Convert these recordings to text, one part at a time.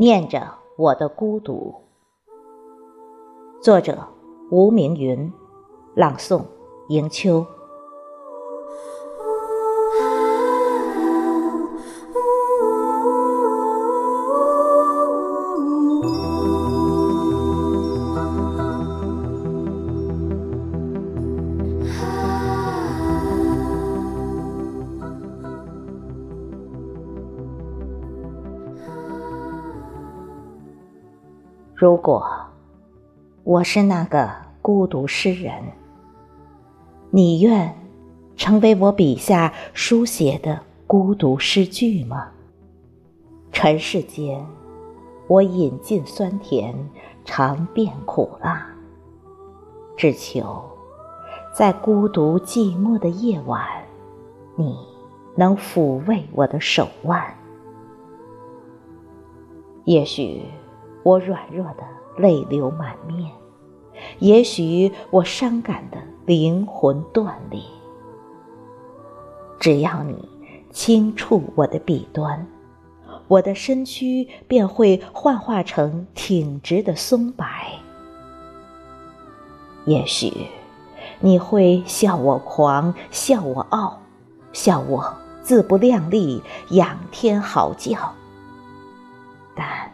念着我的孤独。作者：吴明云，朗诵：迎秋。如果我是那个孤独诗人，你愿成为我笔下书写的孤独诗句吗？尘世间，我饮尽酸甜，尝遍苦辣，只求在孤独寂寞的夜晚，你能抚慰我的手腕。也许。我软弱的泪流满面，也许我伤感的灵魂断裂。只要你轻触我的笔端，我的身躯便会幻化成挺直的松柏。也许你会笑我狂，笑我傲，笑我自不量力，仰天嚎叫。但。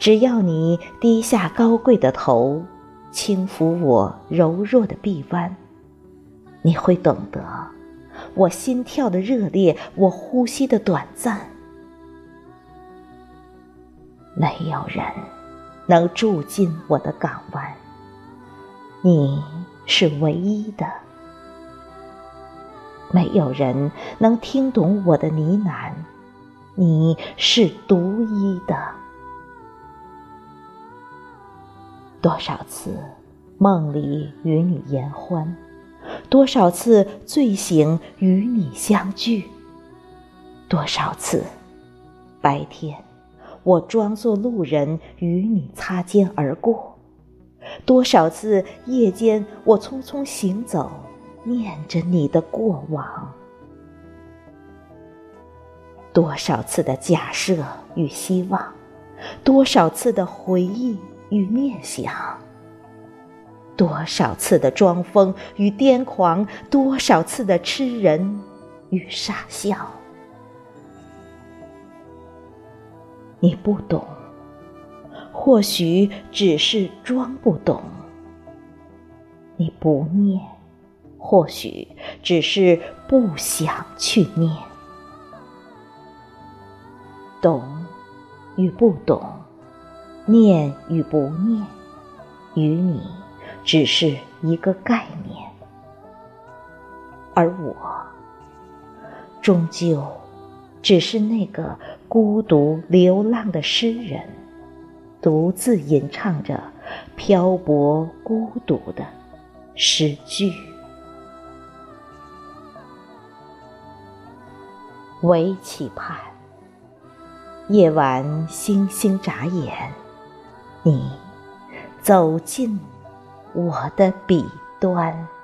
只要你低下高贵的头，轻抚我柔弱的臂弯，你会懂得我心跳的热烈，我呼吸的短暂。没有人能住进我的港湾，你是唯一的；没有人能听懂我的呢喃，你是独一的。多少次梦里与你言欢，多少次醉醒与你相聚，多少次白天我装作路人与你擦肩而过，多少次夜间我匆匆行走，念着你的过往，多少次的假设与希望，多少次的回忆。与念想，多少次的装疯与癫狂，多少次的痴人与傻笑，你不懂，或许只是装不懂；你不念，或许只是不想去念。懂与不懂。念与不念，与你只是一个概念，而我终究只是那个孤独流浪的诗人，独自吟唱着漂泊孤独的诗句。唯期盼夜晚星星眨眼。你走进我的笔端。